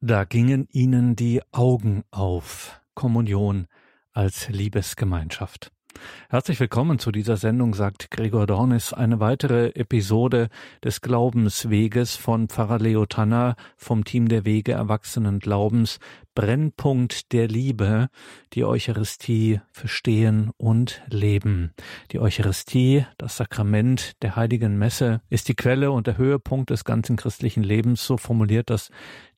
Da gingen ihnen die Augen auf. Kommunion als Liebesgemeinschaft. Herzlich willkommen zu dieser Sendung, sagt Gregor Dornis, eine weitere Episode des Glaubensweges von Pfarrer Leo Tanner vom Team der Wege Erwachsenen Glaubens, Brennpunkt der Liebe, die Eucharistie verstehen und leben. Die Eucharistie, das Sakrament der heiligen Messe, ist die Quelle und der Höhepunkt des ganzen christlichen Lebens, so formuliert das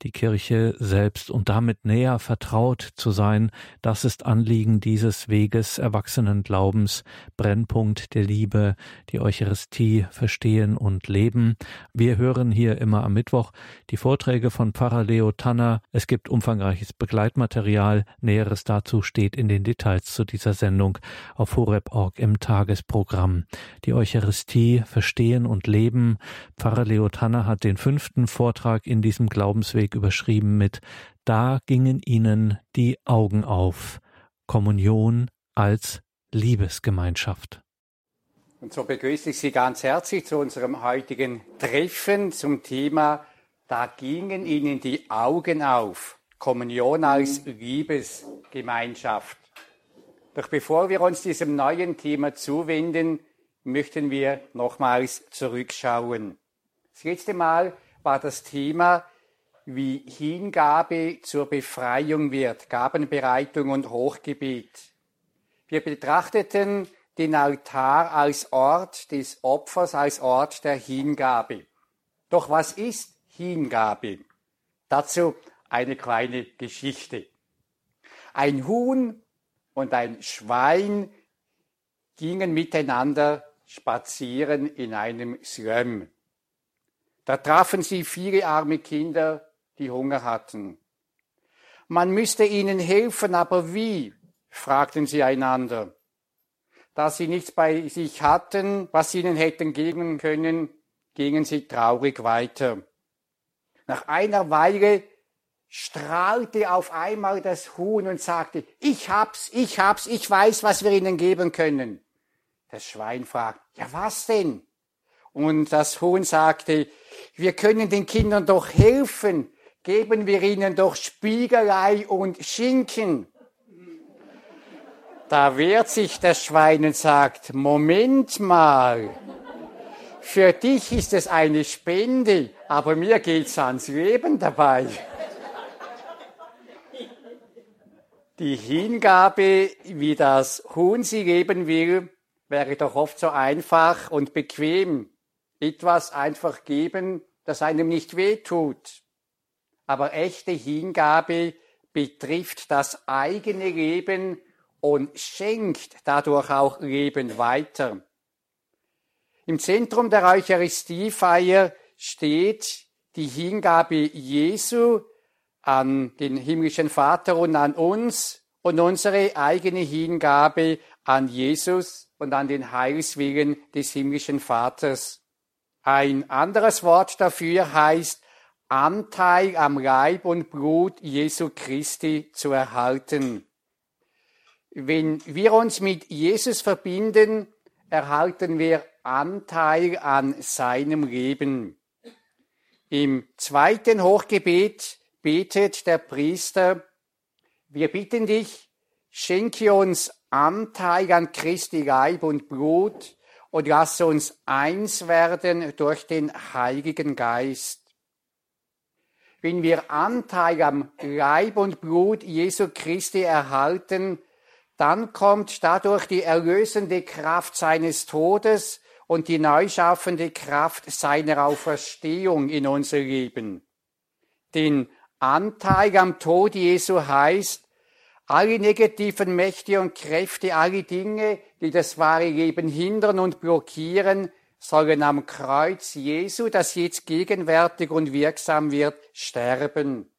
die Kirche selbst und damit näher vertraut zu sein, das ist Anliegen dieses Weges erwachsenen Glaubens, Brennpunkt der Liebe, die Eucharistie verstehen und leben. Wir hören hier immer am Mittwoch die Vorträge von Pfarrer Leo Tanner. Es gibt umfangreiches Begleitmaterial. Näheres dazu steht in den Details zu dieser Sendung auf horeb.org im Tagesprogramm. Die Eucharistie verstehen und leben. Pfarrer Leo Tanner hat den fünften Vortrag in diesem Glaubensweg überschrieben mit Da gingen ihnen die Augen auf. Kommunion als Liebesgemeinschaft. Und so begrüße ich Sie ganz herzlich zu unserem heutigen Treffen zum Thema Da gingen ihnen die Augen auf. Kommunion als Liebesgemeinschaft. Doch bevor wir uns diesem neuen Thema zuwenden, möchten wir nochmals zurückschauen. Das letzte Mal war das Thema wie Hingabe zur Befreiung wird, Gabenbereitung und Hochgebet. Wir betrachteten den Altar als Ort des Opfers, als Ort der Hingabe. Doch was ist Hingabe? Dazu eine kleine Geschichte. Ein Huhn und ein Schwein gingen miteinander spazieren in einem Slum. Da trafen sie viele arme Kinder die Hunger hatten. Man müsste ihnen helfen, aber wie? fragten sie einander. Da sie nichts bei sich hatten, was sie ihnen hätten geben können, gingen sie traurig weiter. Nach einer Weile strahlte auf einmal das Huhn und sagte, ich hab's, ich hab's, ich weiß, was wir ihnen geben können. Das Schwein fragt, ja was denn? Und das Huhn sagte, wir können den Kindern doch helfen geben wir ihnen doch Spiegelei und Schinken. Da wehrt sich das Schwein und sagt, Moment mal, für dich ist es eine Spende, aber mir geht's ans Leben dabei. Die Hingabe, wie das Huhn sie geben will, wäre doch oft so einfach und bequem. Etwas einfach geben, das einem nicht wehtut aber echte Hingabe betrifft das eigene Leben und schenkt dadurch auch Leben weiter. Im Zentrum der Eucharistiefeier steht die Hingabe Jesu an den himmlischen Vater und an uns und unsere eigene Hingabe an Jesus und an den Heilswillen des himmlischen Vaters. Ein anderes Wort dafür heißt Anteil am Leib und Blut Jesu Christi zu erhalten. Wenn wir uns mit Jesus verbinden, erhalten wir Anteil an seinem Leben. Im zweiten Hochgebet betet der Priester, wir bitten dich, schenke uns Anteil an Christi Leib und Blut und lass uns eins werden durch den Heiligen Geist wenn wir Anteil am Leib und Blut Jesu Christi erhalten, dann kommt dadurch die erlösende Kraft seines Todes und die neu schaffende Kraft seiner Auferstehung in unser Leben. Den Anteil am Tod Jesu heißt, alle negativen Mächte und Kräfte, alle Dinge, die das wahre Leben hindern und blockieren, sollen am Kreuz Jesu, das jetzt gegenwärtig und wirksam wird, sterben.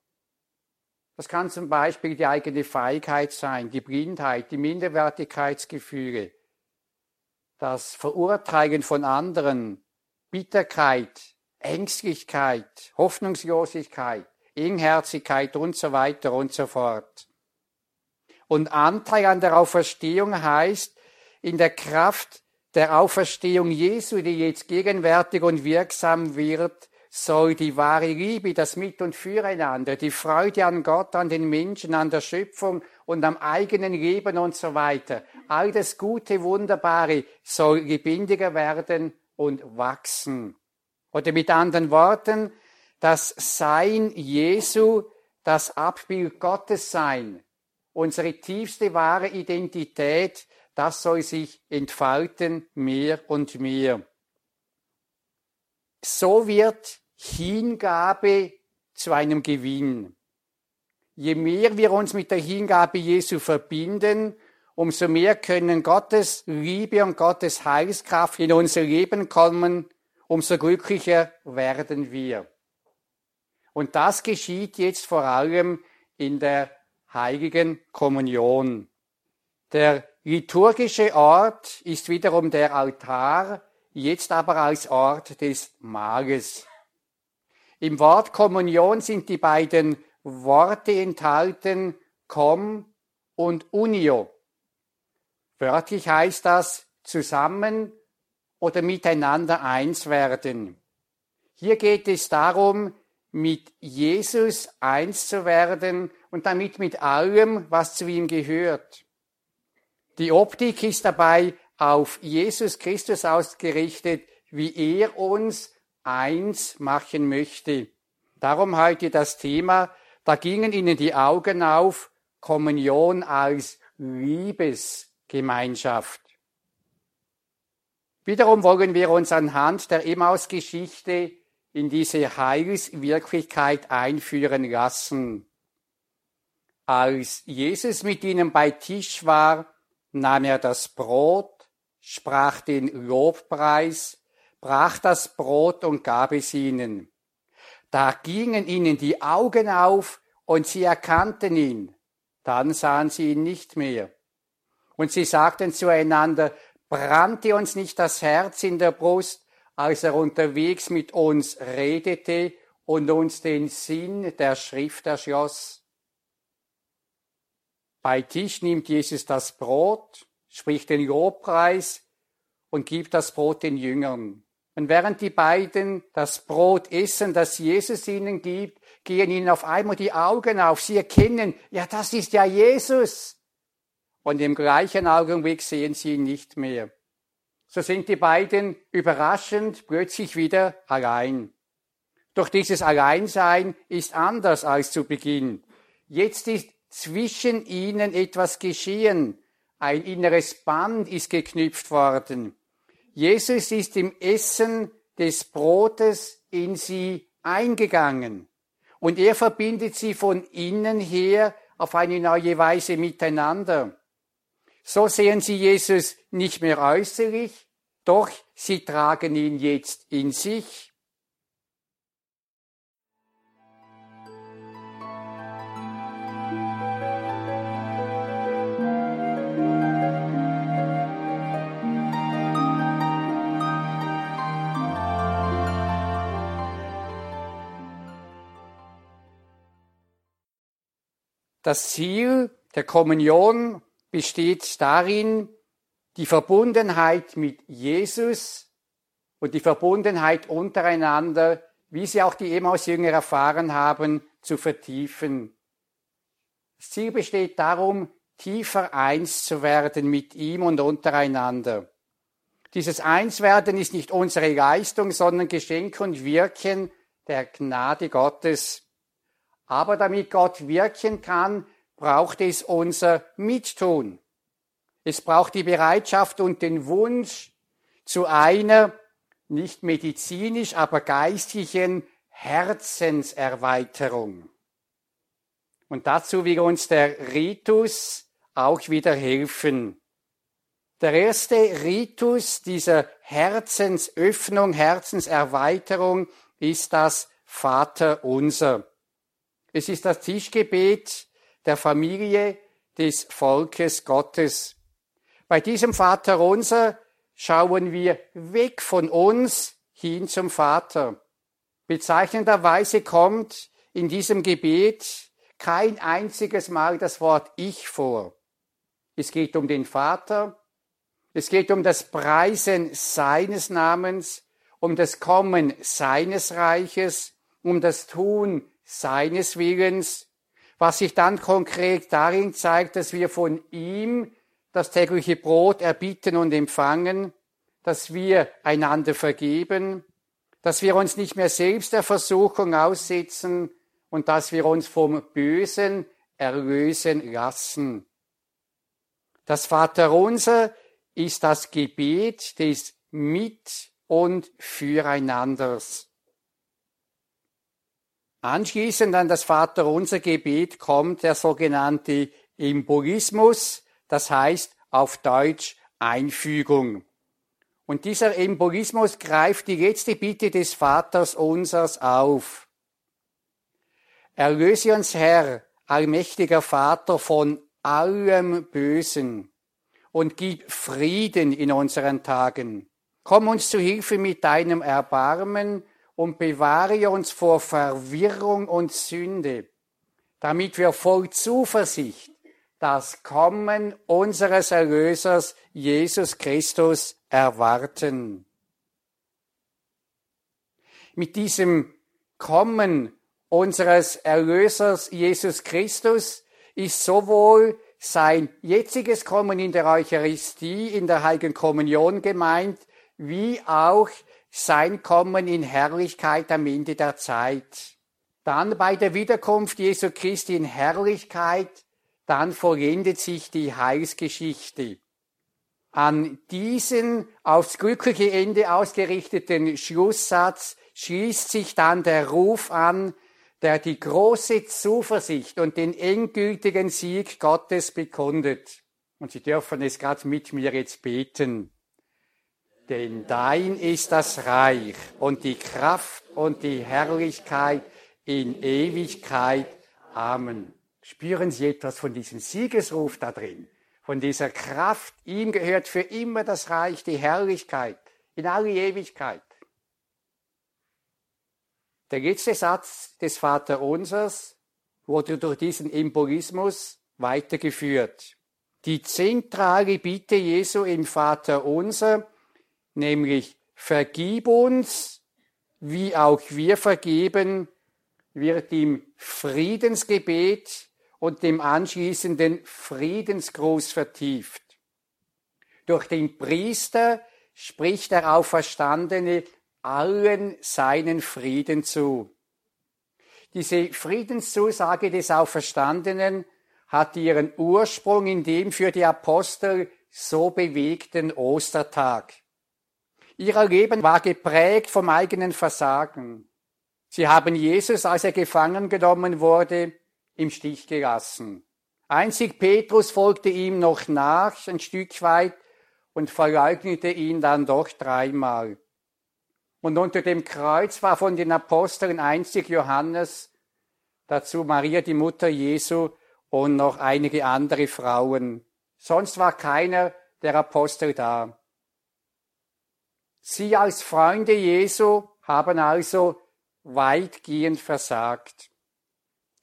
Das kann zum Beispiel die eigene Feigheit sein, die Blindheit, die Minderwertigkeitsgefühle, das Verurteilen von anderen, Bitterkeit, Ängstlichkeit, Hoffnungslosigkeit, Engherzigkeit und so weiter und so fort. Und Anteil an der Auferstehung heißt, in der Kraft der Auferstehung Jesu, die jetzt gegenwärtig und wirksam wird, soll die wahre Liebe, das Mit- und Füreinander, die Freude an Gott, an den Menschen, an der Schöpfung und am eigenen Leben und so weiter, all das Gute, Wunderbare soll lebendiger werden und wachsen. Oder mit anderen Worten, das Sein Jesu, das Abbild Gottes sein, unsere tiefste wahre Identität, das soll sich entfalten mehr und mehr. So wird Hingabe zu einem Gewinn. Je mehr wir uns mit der Hingabe Jesu verbinden, umso mehr können Gottes Liebe und Gottes Heilskraft in unser Leben kommen, umso glücklicher werden wir. Und das geschieht jetzt vor allem in der heiligen Kommunion. Der liturgische Ort ist wiederum der Altar, jetzt aber als Ort des Mahles. Im Wort Kommunion sind die beiden Worte enthalten, com und unio. Wörtlich heißt das zusammen oder miteinander eins werden. Hier geht es darum, mit Jesus eins zu werden und damit mit allem, was zu ihm gehört. Die Optik ist dabei auf Jesus Christus ausgerichtet, wie er uns eins machen möchte. Darum heute das Thema, da gingen ihnen die Augen auf, Kommunion als Liebesgemeinschaft. Wiederum wollen wir uns anhand der Emmaus-Geschichte in diese Heilswirklichkeit einführen lassen. Als Jesus mit ihnen bei Tisch war, nahm er das Brot, sprach den Lobpreis, brach das Brot und gab es ihnen. Da gingen ihnen die Augen auf und sie erkannten ihn. Dann sahen sie ihn nicht mehr. Und sie sagten zueinander, brannte uns nicht das Herz in der Brust, als er unterwegs mit uns redete und uns den Sinn der Schrift erschloss. Bei Tisch nimmt Jesus das Brot, spricht den Lobpreis und gibt das Brot den Jüngern. Und während die beiden das Brot essen, das Jesus ihnen gibt, gehen ihnen auf einmal die Augen auf. Sie erkennen, ja, das ist ja Jesus. Und im gleichen Augenblick sehen sie ihn nicht mehr. So sind die beiden überraschend plötzlich wieder allein. Doch dieses Alleinsein ist anders als zu Beginn. Jetzt ist zwischen ihnen etwas geschehen. Ein inneres Band ist geknüpft worden. Jesus ist im Essen des Brotes in sie eingegangen. Und er verbindet sie von innen her auf eine neue Weise miteinander. So sehen sie Jesus nicht mehr äußerlich, doch sie tragen ihn jetzt in sich. Das Ziel der Kommunion besteht darin, die Verbundenheit mit Jesus und die Verbundenheit untereinander, wie sie auch die Emmaus-Jünger erfahren haben, zu vertiefen. Das Ziel besteht darum, tiefer eins zu werden mit ihm und untereinander. Dieses Einswerden ist nicht unsere Leistung, sondern Geschenk und Wirken der Gnade Gottes. Aber damit Gott wirken kann, braucht es unser Mittun. Es braucht die Bereitschaft und den Wunsch zu einer nicht medizinisch, aber geistlichen Herzenserweiterung. Und dazu will uns der Ritus auch wieder helfen. Der erste Ritus dieser Herzensöffnung, Herzenserweiterung ist das Vater unser. Es ist das Tischgebet der Familie des Volkes Gottes. Bei diesem Vater unser schauen wir weg von uns hin zum Vater. Bezeichnenderweise kommt in diesem Gebet kein einziges Mal das Wort Ich vor. Es geht um den Vater, es geht um das Preisen seines Namens um das Kommen seines Reiches, um das Tun seines Willens, was sich dann konkret darin zeigt, dass wir von ihm das tägliche Brot erbitten und empfangen, dass wir einander vergeben, dass wir uns nicht mehr selbst der Versuchung aussetzen und dass wir uns vom Bösen erlösen lassen. Das Vaterunser ist das Gebet des Mit- und Füreinanders. Anschließend an das Vaterunser Gebet kommt der sogenannte Embolismus, das heißt auf Deutsch Einfügung. Und dieser Embolismus greift die letzte Bitte des Vaters unsers auf. Erlöse uns, Herr, allmächtiger Vater, von allem Bösen und gib Frieden in unseren Tagen. Komm uns zu Hilfe mit deinem Erbarmen und bewahre uns vor Verwirrung und Sünde, damit wir voll Zuversicht das Kommen unseres Erlösers Jesus Christus erwarten. Mit diesem Kommen unseres Erlösers Jesus Christus ist sowohl sein jetziges Kommen in der Eucharistie, in der Heiligen Kommunion gemeint, wie auch sein Kommen in Herrlichkeit am Ende der Zeit. Dann bei der Wiederkunft Jesu Christi in Herrlichkeit, dann vollendet sich die Heilsgeschichte. An diesen aufs glückliche Ende ausgerichteten Schlusssatz schließt sich dann der Ruf an, der die große Zuversicht und den endgültigen Sieg Gottes bekundet. Und Sie dürfen es gerade mit mir jetzt beten. Denn dein ist das Reich und die Kraft und die Herrlichkeit in Ewigkeit. Amen. Spüren Sie etwas von diesem Siegesruf da drin, von dieser Kraft. Ihm gehört für immer das Reich, die Herrlichkeit in alle Ewigkeit. Der letzte Satz des Vaterunsers wurde durch diesen Embolismus weitergeführt. Die zentrale Bitte Jesu im Vaterunser nämlich vergib uns, wie auch wir vergeben, wird im Friedensgebet und dem anschließenden Friedensgruß vertieft. Durch den Priester spricht der Auferstandene allen seinen Frieden zu. Diese Friedenszusage des Auferstandenen hat ihren Ursprung in dem für die Apostel so bewegten Ostertag. Ihr Leben war geprägt vom eigenen Versagen. Sie haben Jesus, als er gefangen genommen wurde, im Stich gelassen. Einzig Petrus folgte ihm noch nach, ein Stück weit, und verleugnete ihn dann doch dreimal. Und unter dem Kreuz war von den Aposteln einzig Johannes, dazu Maria, die Mutter Jesu, und noch einige andere Frauen. Sonst war keiner der Apostel da. Sie als Freunde Jesu haben also weitgehend versagt.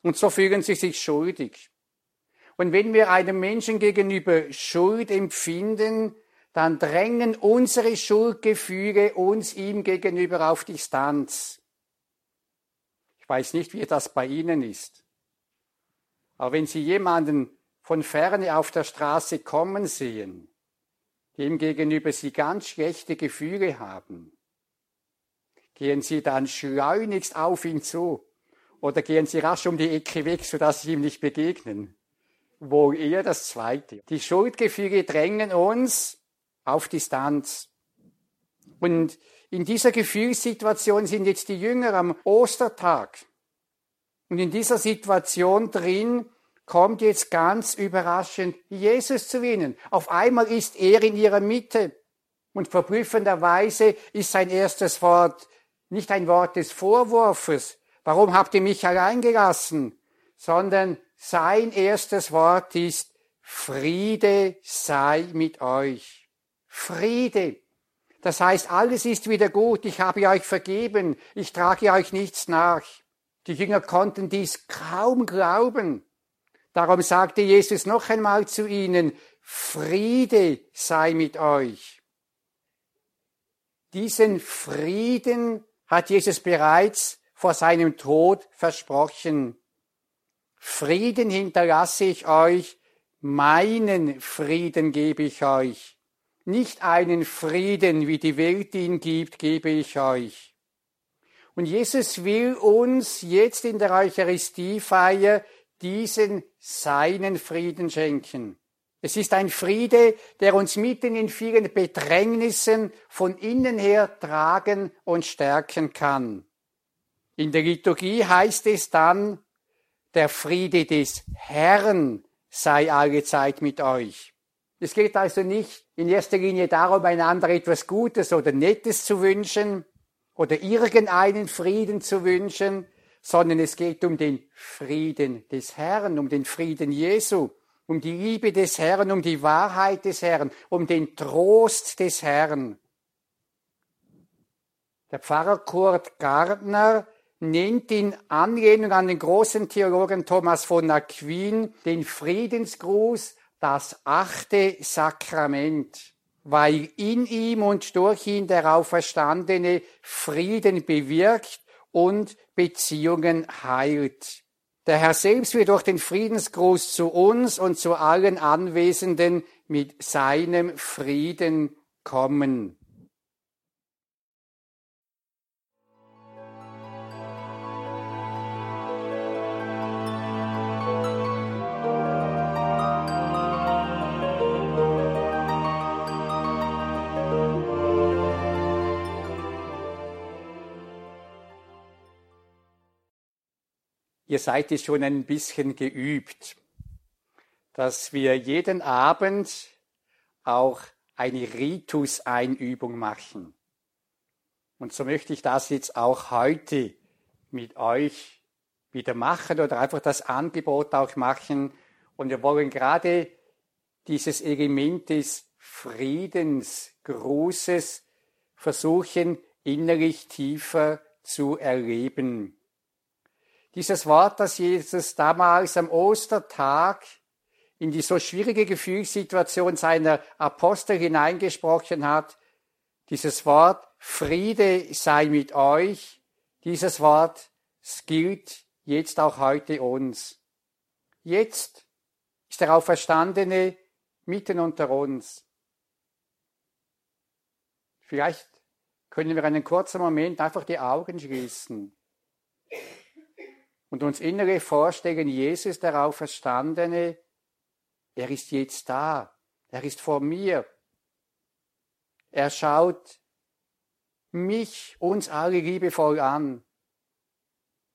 Und so fühlen sie sich schuldig. Und wenn wir einem Menschen gegenüber Schuld empfinden, dann drängen unsere Schuldgefühle uns ihm gegenüber auf Distanz. Ich weiß nicht, wie das bei Ihnen ist. Aber wenn Sie jemanden von ferne auf der Straße kommen sehen, dem gegenüber Sie ganz schlechte Gefühle haben, gehen Sie dann schleunigst auf ihn zu oder gehen Sie rasch um die Ecke weg, sodass Sie ihm nicht begegnen. Wohl eher das Zweite. Die Schuldgefühle drängen uns auf Distanz. Und in dieser Gefühlssituation sind jetzt die Jünger am Ostertag. Und in dieser Situation drin kommt jetzt ganz überraschend Jesus zu ihnen. Auf einmal ist er in ihrer Mitte. Und verblüffenderweise ist sein erstes Wort nicht ein Wort des Vorwurfs. Warum habt ihr mich allein gelassen? Sondern sein erstes Wort ist Friede sei mit euch. Friede. Das heißt, alles ist wieder gut. Ich habe euch vergeben. Ich trage euch nichts nach. Die Jünger konnten dies kaum glauben. Darum sagte Jesus noch einmal zu ihnen, Friede sei mit euch. Diesen Frieden hat Jesus bereits vor seinem Tod versprochen. Frieden hinterlasse ich euch, meinen Frieden gebe ich euch. Nicht einen Frieden, wie die Welt ihn gibt, gebe ich euch. Und Jesus will uns jetzt in der Eucharistiefeier diesen seinen Frieden schenken. Es ist ein Friede, der uns mitten in vielen Bedrängnissen von innen her tragen und stärken kann. In der Liturgie heißt es dann, der Friede des Herrn sei alle Zeit mit euch. Es geht also nicht in erster Linie darum, einander etwas Gutes oder Nettes zu wünschen oder irgendeinen Frieden zu wünschen, sondern es geht um den Frieden des Herrn, um den Frieden Jesu, um die Liebe des Herrn, um die Wahrheit des Herrn, um den Trost des Herrn. Der Pfarrer Kurt Gardner nennt in Anlehnung an den großen Theologen Thomas von Aquin den Friedensgruß das achte Sakrament, weil in ihm und durch ihn der Auferstandene Frieden bewirkt und Beziehungen heilt. Der Herr selbst wird durch den Friedensgruß zu uns und zu allen Anwesenden mit seinem Frieden kommen. Ihr seid es schon ein bisschen geübt, dass wir jeden Abend auch eine Ritus-Einübung machen. Und so möchte ich das jetzt auch heute mit euch wieder machen oder einfach das Angebot auch machen. Und wir wollen gerade dieses Element des Friedensgrußes versuchen, innerlich tiefer zu erleben. Dieses Wort, das Jesus damals am Ostertag in die so schwierige Gefühlssituation seiner Apostel hineingesprochen hat, dieses Wort Friede sei mit euch, dieses Wort gilt jetzt auch heute uns. Jetzt ist der Auferstandene mitten unter uns. Vielleicht können wir einen kurzen Moment einfach die Augen schließen und uns innere vorstellen, Jesus, der Auferstandene, er ist jetzt da, er ist vor mir. Er schaut mich, uns alle liebevoll an.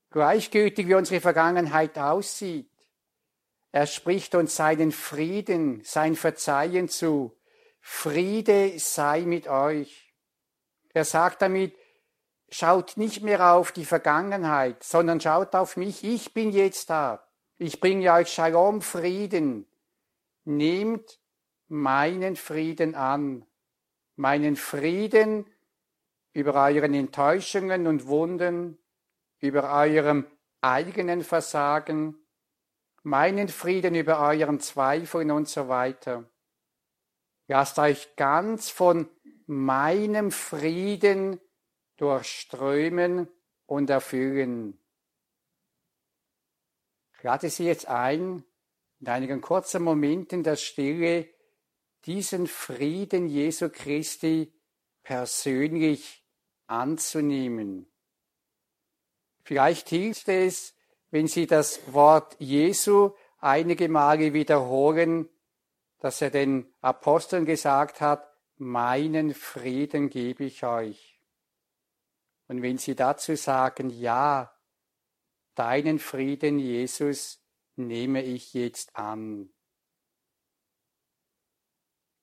Gleichgültig wie unsere Vergangenheit aussieht. Er spricht uns seinen Frieden, sein Verzeihen zu. Friede sei mit euch. Er sagt damit, schaut nicht mehr auf die Vergangenheit, sondern schaut auf mich. Ich bin jetzt da. Ich bringe euch Shalom, Frieden. Nehmt meinen Frieden an. Meinen Frieden über euren Enttäuschungen und Wunden, über eurem eigenen Versagen, meinen Frieden über euren Zweifeln und so weiter. Lasst euch ganz von meinem Frieden durchströmen und erfüllen. Lade Sie jetzt ein, in einigen kurzen Momenten der Stille diesen Frieden Jesu Christi persönlich anzunehmen. Vielleicht hilft es, wenn Sie das Wort Jesu einige Male wiederholen, dass er den Aposteln gesagt hat, meinen Frieden gebe ich euch. Und wenn Sie dazu sagen, ja, deinen Frieden, Jesus, nehme ich jetzt an.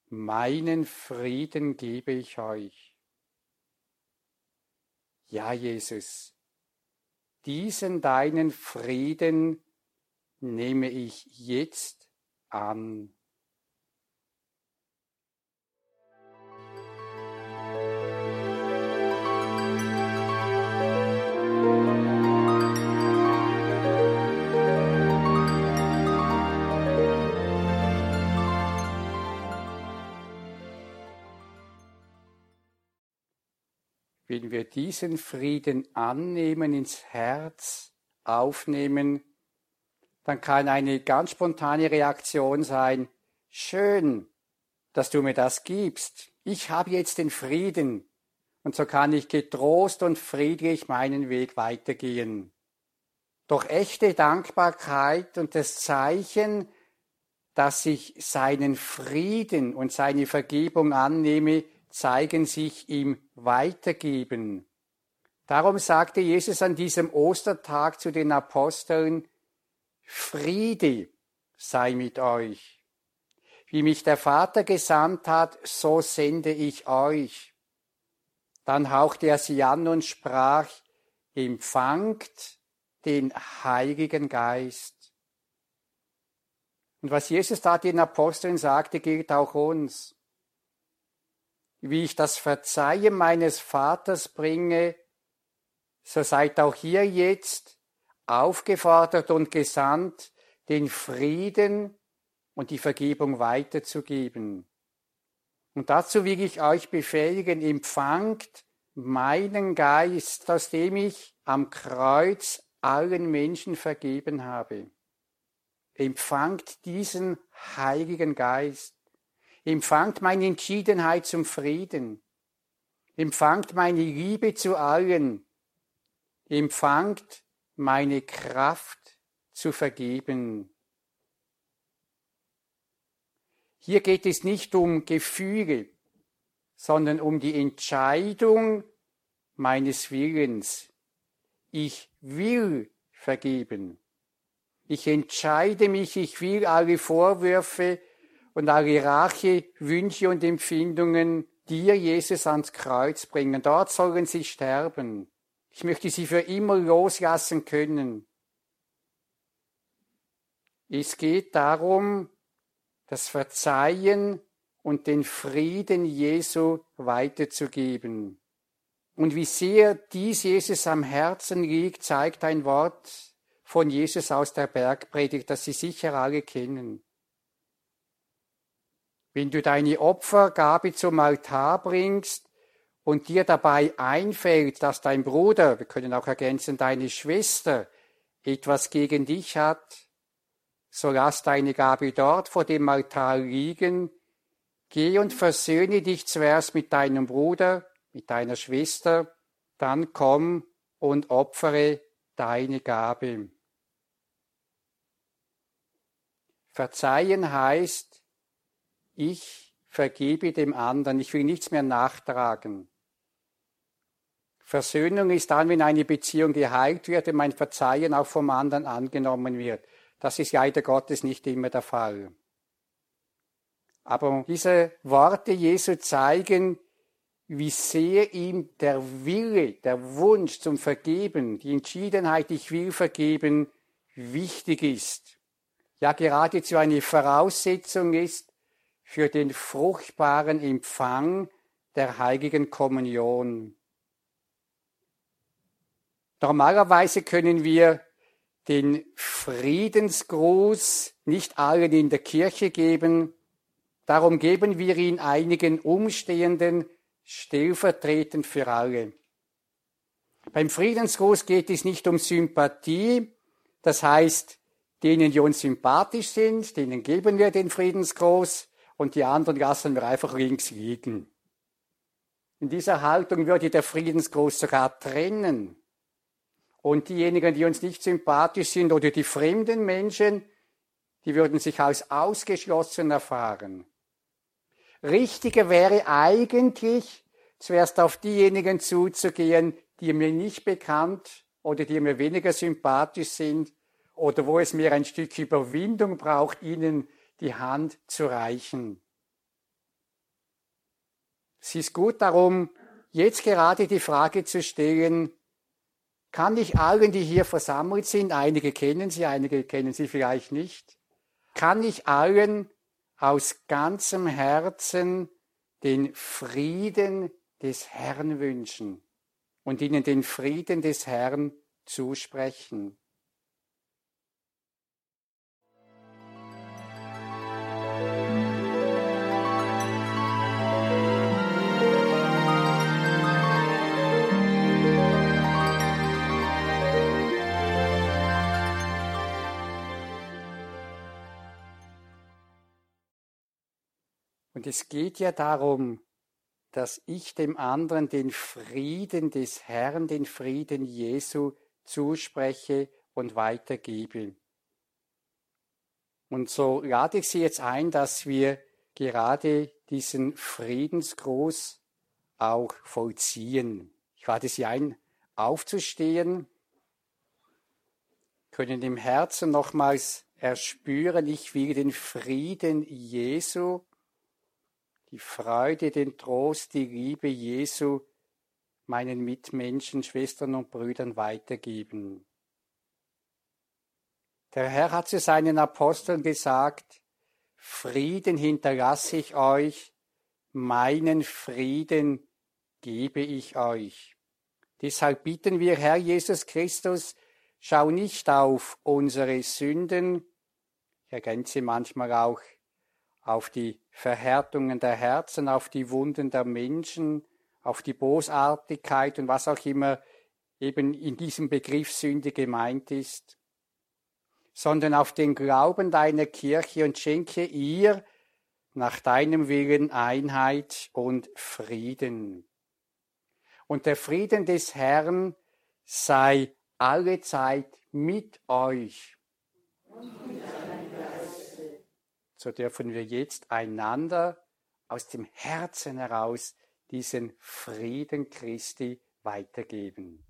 Meinen Frieden gebe ich euch. Ja, Jesus, diesen deinen Frieden nehme ich jetzt an. Wir diesen Frieden annehmen, ins Herz aufnehmen, dann kann eine ganz spontane Reaktion sein, schön, dass du mir das gibst. Ich habe jetzt den Frieden und so kann ich getrost und friedlich meinen Weg weitergehen. Doch echte Dankbarkeit und das Zeichen, dass ich seinen Frieden und seine Vergebung annehme, zeigen sich im Weitergeben. Darum sagte Jesus an diesem Ostertag zu den Aposteln, Friede sei mit euch. Wie mich der Vater gesandt hat, so sende ich euch. Dann hauchte er sie an und sprach, empfangt den Heiligen Geist. Und was Jesus da den Aposteln sagte, gilt auch uns. Wie ich das Verzeihen meines Vaters bringe, so seid auch hier jetzt aufgefordert und gesandt, den Frieden und die Vergebung weiterzugeben. Und dazu will ich euch befähigen, empfangt meinen Geist, aus dem ich am Kreuz allen Menschen vergeben habe. Empfangt diesen Heiligen Geist. Empfangt meine Entschiedenheit zum Frieden. Empfangt meine Liebe zu allen. Empfangt meine Kraft zu vergeben. Hier geht es nicht um Gefühle, sondern um die Entscheidung meines Willens. Ich will vergeben. Ich entscheide mich, ich will alle Vorwürfe und alle Rache, Wünsche und Empfindungen dir, Jesus, ans Kreuz bringen. Dort sollen sie sterben. Ich möchte sie für immer loslassen können. Es geht darum, das Verzeihen und den Frieden Jesu weiterzugeben. Und wie sehr dies Jesus am Herzen liegt, zeigt ein Wort von Jesus aus der Bergpredigt, das Sie sicher alle kennen. Wenn du deine Opfergabe zum Altar bringst, und dir dabei einfällt, dass dein Bruder, wir können auch ergänzen, deine Schwester etwas gegen dich hat, so lass deine Gabe dort vor dem Altar liegen, geh und versöhne dich zuerst mit deinem Bruder, mit deiner Schwester, dann komm und opfere deine Gabe. Verzeihen heißt, ich vergebe dem anderen, ich will nichts mehr nachtragen. Versöhnung ist dann, wenn eine Beziehung geheilt wird und mein Verzeihen auch vom anderen angenommen wird. Das ist leider Gottes nicht immer der Fall. Aber diese Worte Jesu zeigen, wie sehr ihm der Wille, der Wunsch zum Vergeben, die Entschiedenheit, ich will vergeben, wichtig ist. Ja, geradezu eine Voraussetzung ist für den fruchtbaren Empfang der heiligen Kommunion. Normalerweise können wir den Friedensgruß nicht allen in der Kirche geben, darum geben wir ihn einigen Umstehenden stellvertretend für alle. Beim Friedensgruß geht es nicht um Sympathie, das heißt, denen, die uns sympathisch sind, denen geben wir den Friedensgruß und die anderen lassen wir einfach links liegen. In dieser Haltung würde der Friedensgruß sogar trennen. Und diejenigen, die uns nicht sympathisch sind oder die fremden Menschen, die würden sich als ausgeschlossen erfahren. Richtiger wäre eigentlich, zuerst auf diejenigen zuzugehen, die mir nicht bekannt oder die mir weniger sympathisch sind oder wo es mir ein Stück Überwindung braucht, ihnen die Hand zu reichen. Es ist gut darum, jetzt gerade die Frage zu stellen, kann ich allen, die hier versammelt sind, einige kennen Sie, einige kennen Sie vielleicht nicht, kann ich allen aus ganzem Herzen den Frieden des Herrn wünschen und ihnen den Frieden des Herrn zusprechen. Und es geht ja darum, dass ich dem anderen den Frieden des Herrn, den Frieden Jesu zuspreche und weitergebe. Und so lade ich Sie jetzt ein, dass wir gerade diesen Friedensgruß auch vollziehen. Ich lade Sie ein, aufzustehen, können im Herzen nochmals erspüren, ich will den Frieden Jesu, die Freude, den Trost, die Liebe Jesu meinen Mitmenschen, Schwestern und Brüdern weitergeben. Der Herr hat zu seinen Aposteln gesagt, Frieden hinterlasse ich euch, meinen Frieden gebe ich euch. Deshalb bitten wir, Herr Jesus Christus, schau nicht auf unsere Sünden, ich ergänze manchmal auch auf die Verhärtungen der Herzen, auf die Wunden der Menschen, auf die Bosartigkeit und was auch immer eben in diesem Begriff Sünde gemeint ist, sondern auf den Glauben deiner Kirche und schenke ihr nach deinem Willen Einheit und Frieden. Und der Frieden des Herrn sei alle Zeit mit euch. So dürfen wir jetzt einander aus dem Herzen heraus diesen Frieden Christi weitergeben.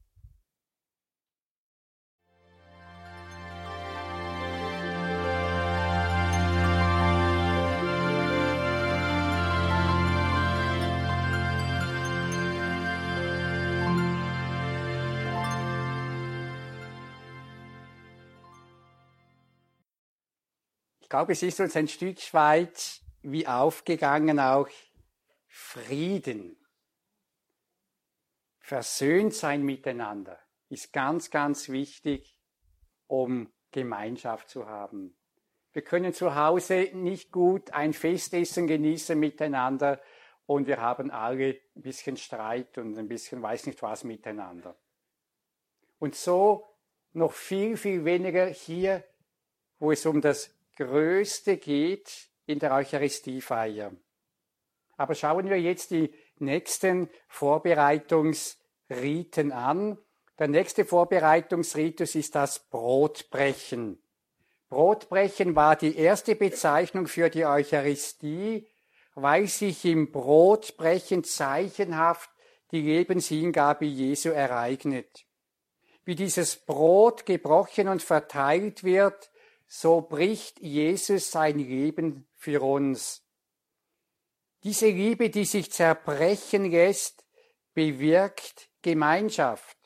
Glaube, es ist uns ein Stück weit wie aufgegangen auch Frieden, versöhnt sein miteinander ist ganz, ganz wichtig, um Gemeinschaft zu haben. Wir können zu Hause nicht gut ein Festessen genießen miteinander und wir haben alle ein bisschen Streit und ein bisschen weiß nicht was miteinander. Und so noch viel, viel weniger hier, wo es um das Größte geht in der Eucharistiefeier. Aber schauen wir jetzt die nächsten Vorbereitungsriten an. Der nächste Vorbereitungsritus ist das Brotbrechen. Brotbrechen war die erste Bezeichnung für die Eucharistie, weil sich im Brotbrechen zeichenhaft die Lebenshingabe Jesu ereignet. Wie dieses Brot gebrochen und verteilt wird, so bricht Jesus sein Leben für uns. Diese Liebe, die sich zerbrechen lässt, bewirkt Gemeinschaft.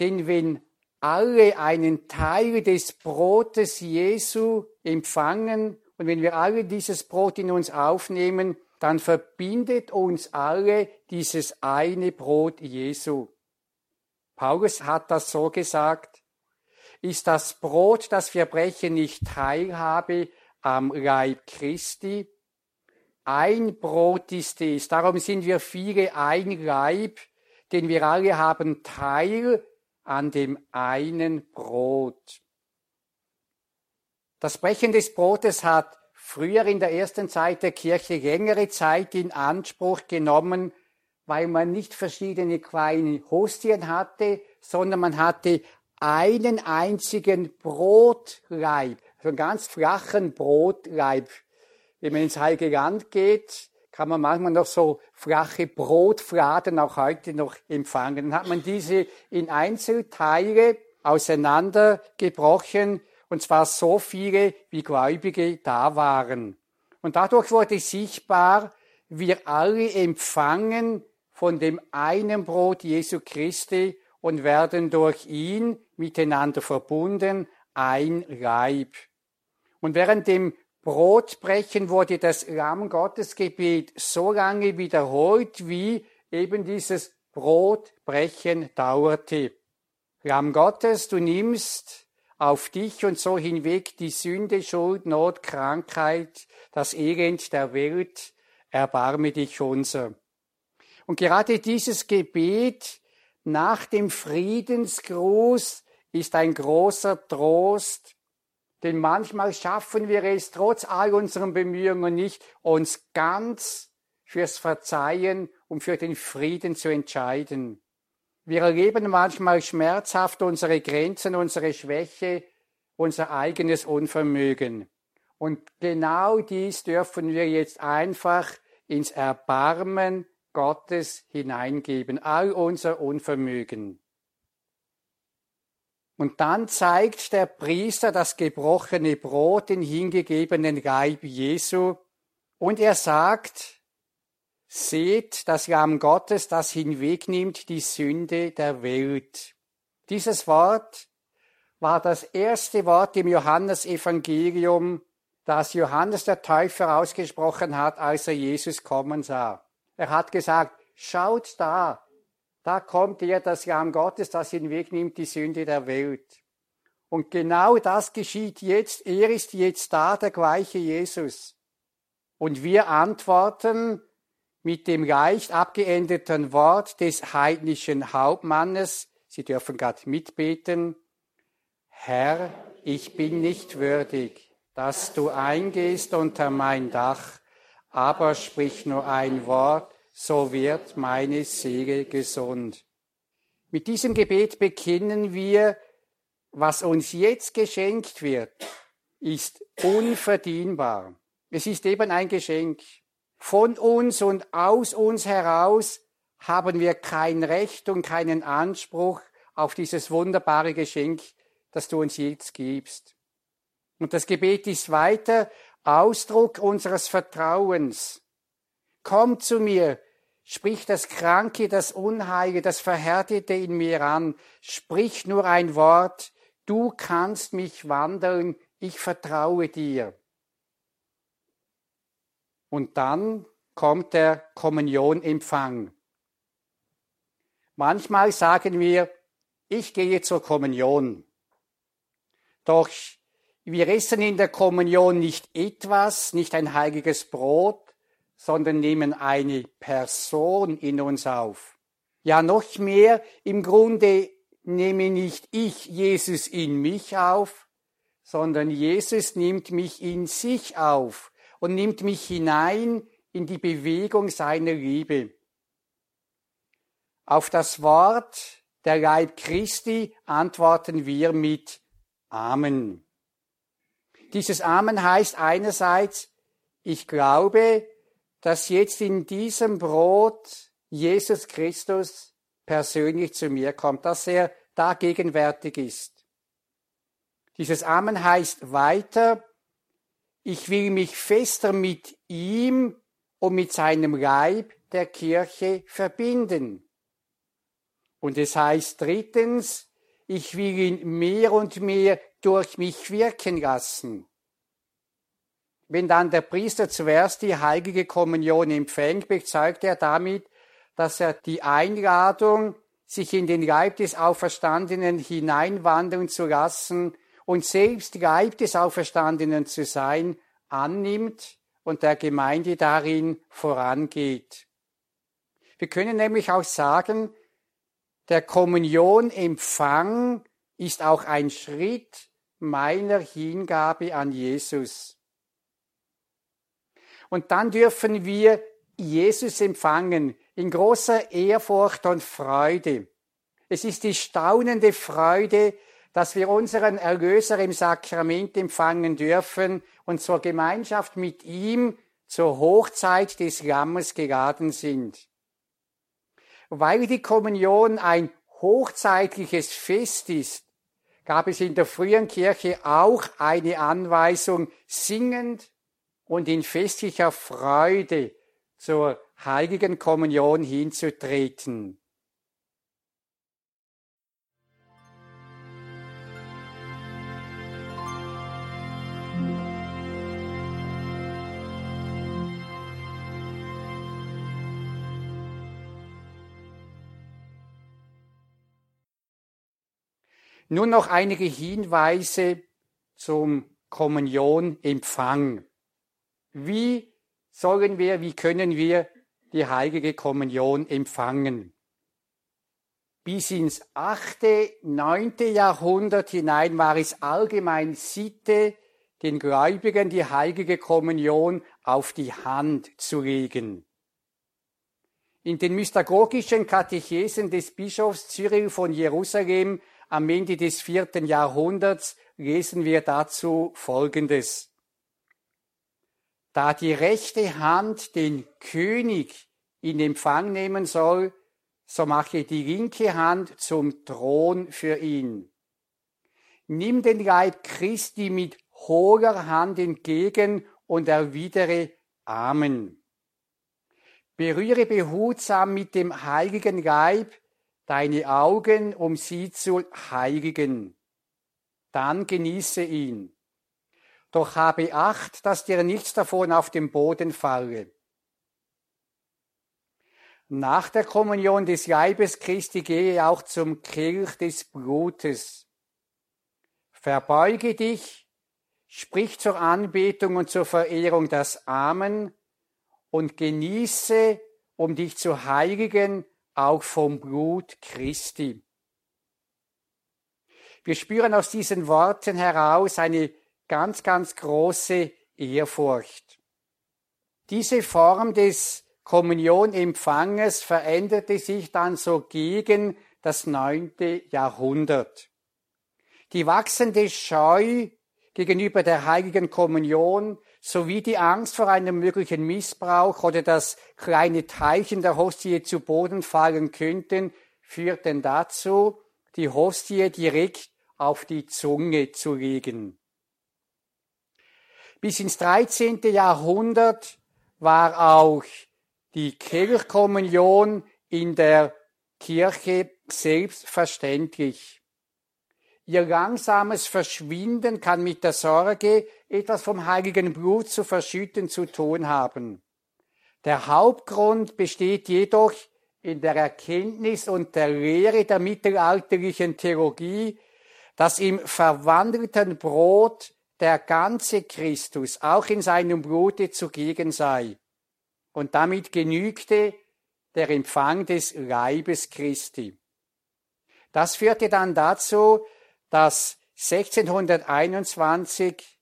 Denn wenn alle einen Teil des Brotes Jesu empfangen und wenn wir alle dieses Brot in uns aufnehmen, dann verbindet uns alle dieses eine Brot Jesu. Paulus hat das so gesagt, ist das Brot, das wir brechen, nicht Teilhabe am Leib Christi, ein Brot ist es. Darum sind wir viele ein Leib, denn wir alle haben Teil an dem einen Brot. Das Brechen des Brotes hat früher in der ersten Zeit der Kirche längere Zeit in Anspruch genommen, weil man nicht verschiedene kleine Hostien hatte, sondern man hatte einen einzigen Brotleib, so einen ganz flachen Brotleib wenn man ins Heilige Land geht, kann man manchmal noch so flache Brotfladen auch heute noch empfangen. Dann hat man diese in Einzelteile auseinandergebrochen, und zwar so viele, wie Gläubige da waren. Und dadurch wurde sichtbar, wir alle empfangen von dem einen Brot Jesu Christi und werden durch ihn miteinander verbunden, ein Leib. Und während dem Brotbrechen wurde das Lamm Gottes Gebet so lange wiederholt, wie eben dieses Brotbrechen dauerte. Lamm Gottes, du nimmst auf dich und so hinweg die Sünde, Schuld, Not, Krankheit, das Elend der Welt, erbarme dich unser. Und gerade dieses Gebet nach dem Friedensgruß ist ein großer Trost Denn manchmal schaffen wir es trotz all unseren Bemühungen nicht, uns ganz fürs Verzeihen und für den Frieden zu entscheiden. Wir erleben manchmal schmerzhaft unsere Grenzen, unsere Schwäche, unser eigenes Unvermögen. Und genau dies dürfen wir jetzt einfach ins Erbarmen Gottes hineingeben, all unser Unvermögen. Und dann zeigt der Priester das gebrochene Brot, den hingegebenen Leib Jesu, und er sagt, seht das Lamm Gottes, das hinwegnimmt die Sünde der Welt. Dieses Wort war das erste Wort im Johannesevangelium, das Johannes der Täufer ausgesprochen hat, als er Jesus kommen sah. Er hat gesagt, schaut da, da kommt er, das Lamm Gottes, das hinwegnimmt die Sünde der Welt. Und genau das geschieht jetzt. Er ist jetzt da, der gleiche Jesus. Und wir antworten mit dem leicht abgeendeten Wort des heidnischen Hauptmannes. Sie dürfen gerade mitbeten. Herr, ich bin nicht würdig, dass du eingehst unter mein Dach, aber sprich nur ein Wort, so wird meine Seele gesund. Mit diesem Gebet bekennen wir, was uns jetzt geschenkt wird, ist unverdienbar. Es ist eben ein Geschenk. Von uns und aus uns heraus haben wir kein Recht und keinen Anspruch auf dieses wunderbare Geschenk, das du uns jetzt gibst. Und das Gebet ist weiter Ausdruck unseres Vertrauens. Komm zu mir, sprich das Kranke, das Unheile, das Verhärtete in mir an, sprich nur ein Wort, du kannst mich wandeln, ich vertraue dir. Und dann kommt der Kommunionempfang. Manchmal sagen wir, ich gehe zur Kommunion. Doch wir essen in der Kommunion nicht etwas, nicht ein heiliges Brot, sondern nehmen eine Person in uns auf. Ja, noch mehr, im Grunde nehme nicht ich Jesus in mich auf, sondern Jesus nimmt mich in sich auf und nimmt mich hinein in die Bewegung seiner Liebe. Auf das Wort der Leib Christi antworten wir mit Amen. Dieses Amen heißt einerseits, ich glaube, dass jetzt in diesem Brot Jesus Christus persönlich zu mir kommt, dass er da gegenwärtig ist. Dieses Amen heißt weiter, ich will mich fester mit ihm und mit seinem Leib der Kirche verbinden. Und es heißt drittens, ich will ihn mehr und mehr durch mich wirken lassen. Wenn dann der Priester zuerst die heilige Kommunion empfängt, bezeugt er damit, dass er die Einladung, sich in den Leib des Auferstandenen hineinwandeln zu lassen und selbst Leib des Auferstandenen zu sein, annimmt und der Gemeinde darin vorangeht. Wir können nämlich auch sagen, der Kommunionempfang ist auch ein Schritt meiner Hingabe an Jesus. Und dann dürfen wir Jesus empfangen in großer Ehrfurcht und Freude. Es ist die staunende Freude, dass wir unseren Erlöser im Sakrament empfangen dürfen und zur Gemeinschaft mit ihm zur Hochzeit des Lammes geladen sind. Weil die Kommunion ein hochzeitliches Fest ist, gab es in der frühen Kirche auch eine Anweisung, singend und in festlicher Freude zur heiligen Kommunion hinzutreten. Nun noch einige Hinweise zum Kommunionempfang. Wie sollen wir, wie können wir die heilige Kommunion empfangen? Bis ins achte, neunte Jahrhundert hinein war es allgemein Sitte, den Gläubigen die heilige Kommunion auf die Hand zu legen. In den mystagogischen Katechesen des Bischofs Cyril von Jerusalem am Ende des vierten Jahrhunderts lesen wir dazu Folgendes. Da die rechte Hand den König in Empfang nehmen soll, so mache die linke Hand zum Thron für ihn. Nimm den Leib Christi mit hohler Hand entgegen und erwidere Amen. Berühre behutsam mit dem heiligen Leib deine Augen, um sie zu heiligen. Dann genieße ihn. Doch habe Acht, dass dir nichts davon auf den Boden falle. Nach der Kommunion des Leibes Christi gehe auch zum Kelch des Blutes. Verbeuge dich, sprich zur Anbetung und zur Verehrung das Amen und genieße, um dich zu heiligen, auch vom Blut Christi. Wir spüren aus diesen Worten heraus eine ganz, ganz große Ehrfurcht. Diese Form des Kommunionempfanges veränderte sich dann so gegen das neunte Jahrhundert. Die wachsende Scheu gegenüber der heiligen Kommunion sowie die Angst vor einem möglichen Missbrauch oder dass kleine Teilchen der Hostie zu Boden fallen könnten, führten dazu, die Hostie direkt auf die Zunge zu legen. Bis ins 13. Jahrhundert war auch die Kirchkommunion in der Kirche selbstverständlich. Ihr langsames Verschwinden kann mit der Sorge, etwas vom heiligen Blut zu verschütten, zu tun haben. Der Hauptgrund besteht jedoch in der Erkenntnis und der Lehre der mittelalterlichen Theologie, dass im verwandelten Brot der ganze Christus auch in seinem Blute zugegen sei. Und damit genügte der Empfang des Leibes Christi. Das führte dann dazu, dass 1621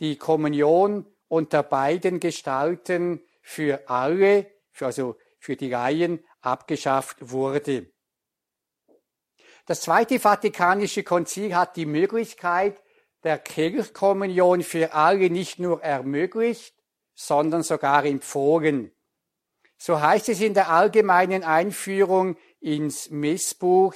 die Kommunion unter beiden Gestalten für alle, also für die Laien, abgeschafft wurde. Das Zweite Vatikanische Konzil hat die Möglichkeit der Kirchkommunion für alle nicht nur ermöglicht, sondern sogar empfohlen. So heißt es in der allgemeinen Einführung ins Messbuch,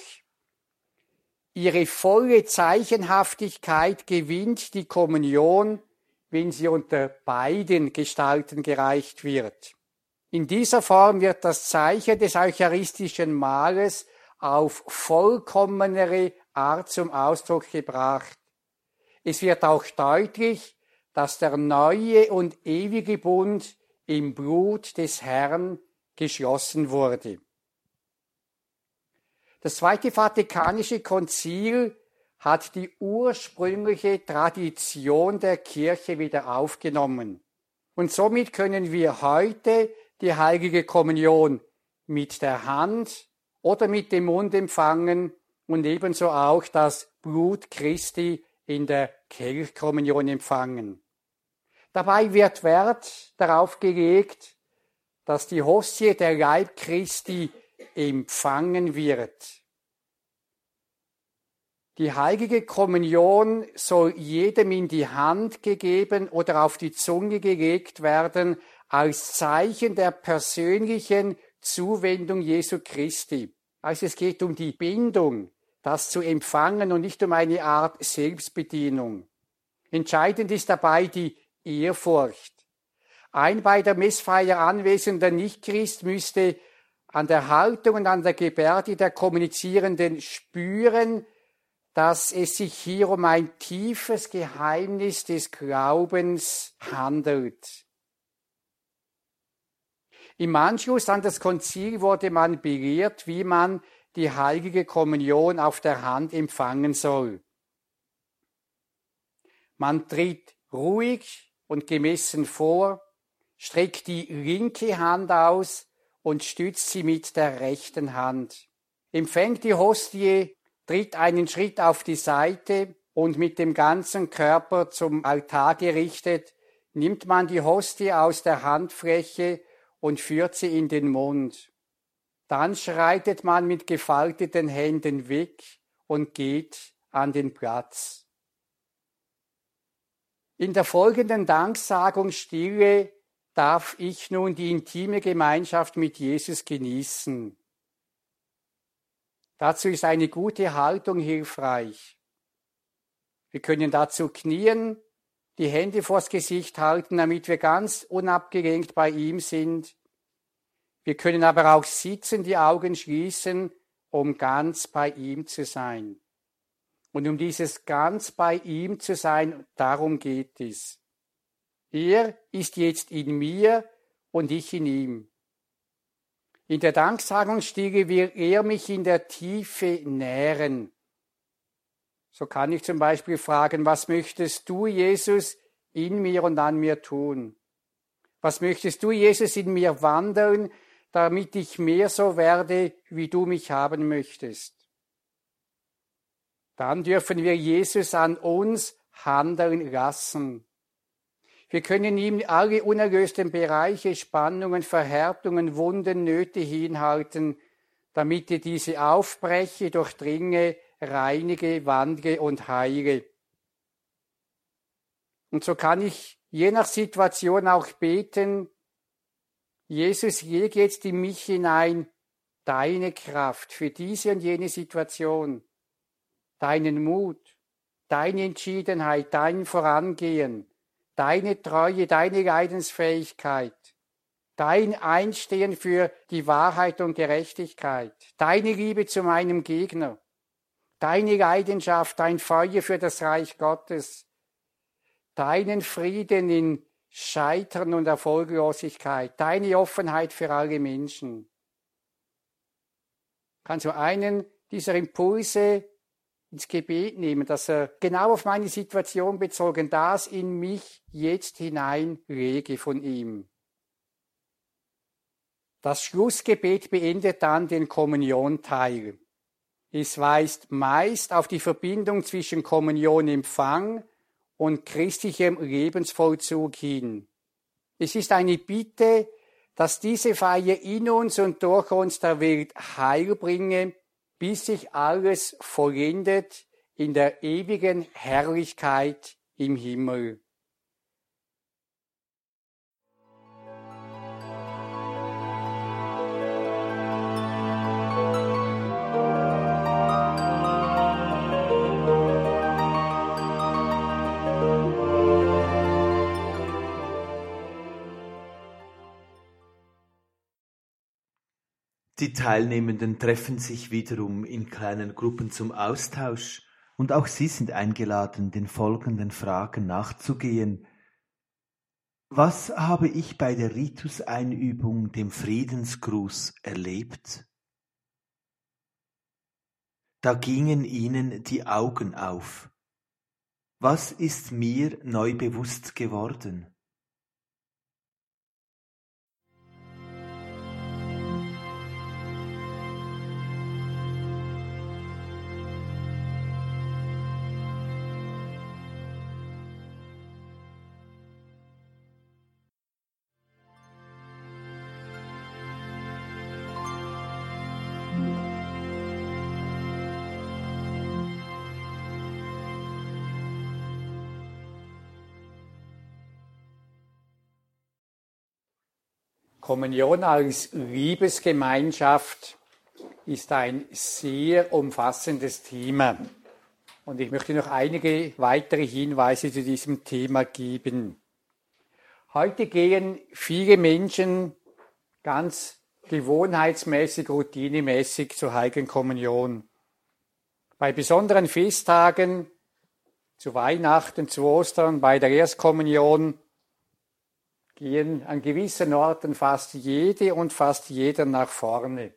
Ihre volle Zeichenhaftigkeit gewinnt die Kommunion, wenn sie unter beiden Gestalten gereicht wird. In dieser Form wird das Zeichen des eucharistischen Mahles auf vollkommenere Art zum Ausdruck gebracht. Es wird auch deutlich, dass der neue und ewige Bund im Blut des Herrn geschlossen wurde. Das Zweite Vatikanische Konzil hat die ursprüngliche Tradition der Kirche wieder aufgenommen. Und somit können wir heute die heilige Kommunion mit der Hand oder mit dem Mund empfangen und ebenso auch das Blut Christi in der Kelchkommunion empfangen. Dabei wird Wert darauf gelegt, dass die Hostie der Leib Christi empfangen wird. Die heilige Kommunion soll jedem in die Hand gegeben oder auf die Zunge gelegt werden als Zeichen der persönlichen Zuwendung Jesu Christi. Also es geht um die Bindung, das zu empfangen und nicht um eine Art Selbstbedienung. Entscheidend ist dabei die Ehrfurcht. Ein bei der Messfeier anwesender Nichtchrist müsste an der Haltung und an der Gebärde der Kommunizierenden spüren, dass es sich hier um ein tiefes Geheimnis des Glaubens handelt. Im Anschluss an das Konzil wurde man belehrt, wie man die heilige Kommunion auf der Hand empfangen soll. Man tritt ruhig und gemessen vor, streckt die linke Hand aus und stützt sie mit der rechten Hand. empfängt die Hostie, tritt einen Schritt auf die Seite und mit dem ganzen Körper zum Altar gerichtet, nimmt man die Hostie aus der Handfläche und führt sie in den Mund. Dann schreitet man mit gefalteten Händen weg und geht an den Platz. In der folgenden Danksagung Stille darf ich nun die intime Gemeinschaft mit Jesus genießen. Dazu ist eine gute Haltung hilfreich. Wir können dazu knien, die Hände vors Gesicht halten, damit wir ganz unabgelenkt bei ihm sind. Wir können aber auch sitzen, die Augen schließen, um ganz bei ihm zu sein. Und um dieses ganz bei ihm zu sein, darum geht es. Er ist jetzt in mir und ich in ihm. In der Danksagungsstiege will er mich in der Tiefe nähren. So kann ich zum Beispiel fragen, was möchtest du, Jesus, in mir und an mir tun? Was möchtest du, Jesus, in mir wandeln, damit ich mehr so werde, wie du mich haben möchtest? Dann dürfen wir Jesus an uns handeln lassen. Wir können ihm alle unerlösten Bereiche, Spannungen, Verhärtungen, Wunden, Nöte hinhalten, damit er diese aufbreche, durchdringe, reinige, wandle und heile. Und so kann ich je nach Situation auch beten, Jesus, lege jetzt in mich hinein deine Kraft für diese und jene Situation deinen Mut, deine Entschiedenheit, dein Vorangehen, deine Treue, deine Leidensfähigkeit, dein Einstehen für die Wahrheit und Gerechtigkeit, deine Liebe zu meinem Gegner, deine Leidenschaft, dein Feuer für das Reich Gottes, deinen Frieden in Scheitern und Erfolglosigkeit, deine Offenheit für alle Menschen. Kannst du einen dieser Impulse ins Gebet nehmen, dass er genau auf meine Situation bezogen das in mich jetzt hineinlege von ihm. Das Schlussgebet beendet dann den Kommunionteil. Es weist meist auf die Verbindung zwischen Kommunionempfang und christlichem Lebensvollzug hin. Es ist eine Bitte, dass diese Feier in uns und durch uns der Welt Heil bringe bis sich alles vollendet in der ewigen Herrlichkeit im Himmel. Die Teilnehmenden treffen sich wiederum in kleinen Gruppen zum Austausch und auch sie sind eingeladen, den folgenden Fragen nachzugehen. Was habe ich bei der Rituseinübung, dem Friedensgruß, erlebt? Da gingen ihnen die Augen auf. Was ist mir neu bewusst geworden? Kommunion als Liebesgemeinschaft ist ein sehr umfassendes Thema. Und ich möchte noch einige weitere Hinweise zu diesem Thema geben. Heute gehen viele Menschen ganz gewohnheitsmäßig, routinemäßig zur Heiligen Kommunion. Bei besonderen Festtagen, zu Weihnachten, zu Ostern, bei der Erstkommunion gehen an gewissen Orten fast jede und fast jeder nach vorne.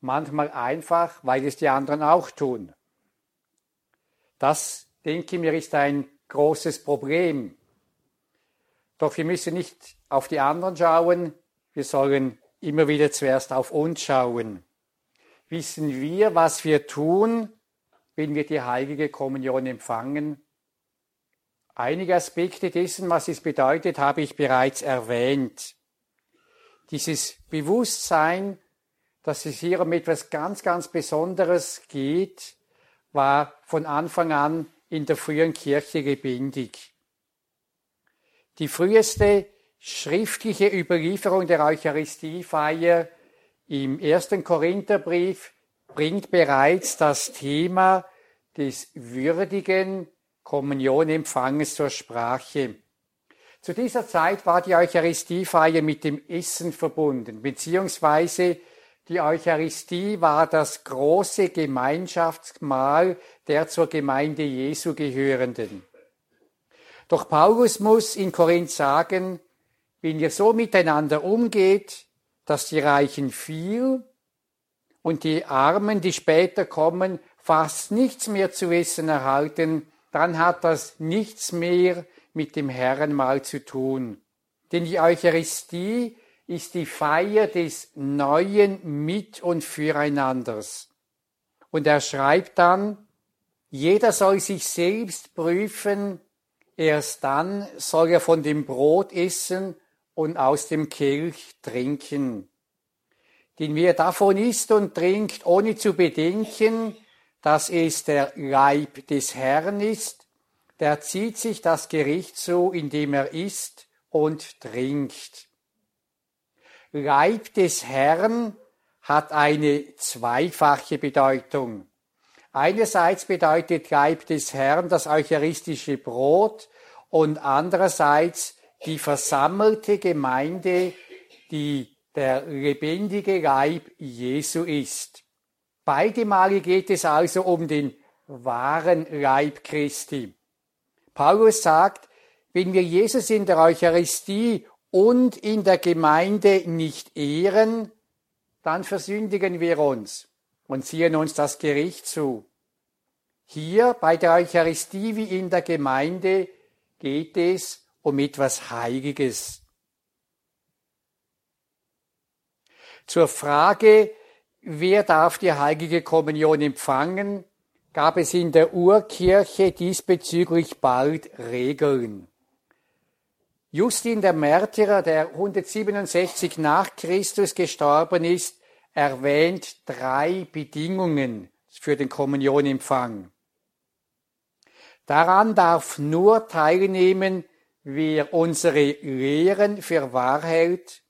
Manchmal einfach, weil es die anderen auch tun. Das, denke ich mir, ist ein großes Problem. Doch wir müssen nicht auf die anderen schauen, wir sollen immer wieder zuerst auf uns schauen. wissen wir, was wir tun, wenn wir die heilige Kommunion empfangen? Einige Aspekte dessen, was es bedeutet, habe ich bereits erwähnt. Dieses Bewusstsein, dass es hier um etwas ganz, ganz Besonderes geht, war von Anfang an in der frühen Kirche lebendig. Die früheste schriftliche Überlieferung der Eucharistiefeier im ersten Korintherbrief bringt bereits das Thema des würdigen Kommunionempfanges zur Sprache. Zu dieser Zeit war die Eucharistiefeier mit dem Essen verbunden, beziehungsweise die Eucharistie war das große Gemeinschaftsmahl der zur Gemeinde Jesu gehörenden. Doch Paulus muss in Korinth sagen, wenn ihr so miteinander umgeht, dass die Reichen viel und die Armen, die später kommen, fast nichts mehr zu essen erhalten, dann hat das nichts mehr mit dem Herrenmahl zu tun. Denn die Eucharistie ist die Feier des neuen Mit- und Füreinanders. Und er schreibt dann, jeder soll sich selbst prüfen, erst dann soll er von dem Brot essen und aus dem Kelch trinken. Denn wer davon isst und trinkt, ohne zu bedenken, dass es der Leib des Herrn ist, der zieht sich das Gericht zu, indem er isst und trinkt. Leib des Herrn hat eine zweifache Bedeutung. Einerseits bedeutet Leib des Herrn das eucharistische Brot und andererseits die versammelte Gemeinde, die der lebendige Leib Jesu ist. Beide Male geht es also um den wahren Leib Christi. Paulus sagt, wenn wir Jesus in der Eucharistie und in der Gemeinde nicht ehren, dann versündigen wir uns und ziehen uns das Gericht zu. Hier bei der Eucharistie wie in der Gemeinde geht es um etwas Heiliges. Zur Frage, wer darf die heilige Kommunion empfangen, gab es in der Urkirche diesbezüglich bald Regeln. Justin der Märtyrer, der 167 nach Christus gestorben ist, erwähnt drei Bedingungen für den Kommunionempfang. Daran darf nur teilnehmen, wer unsere Lehren für wahr hält,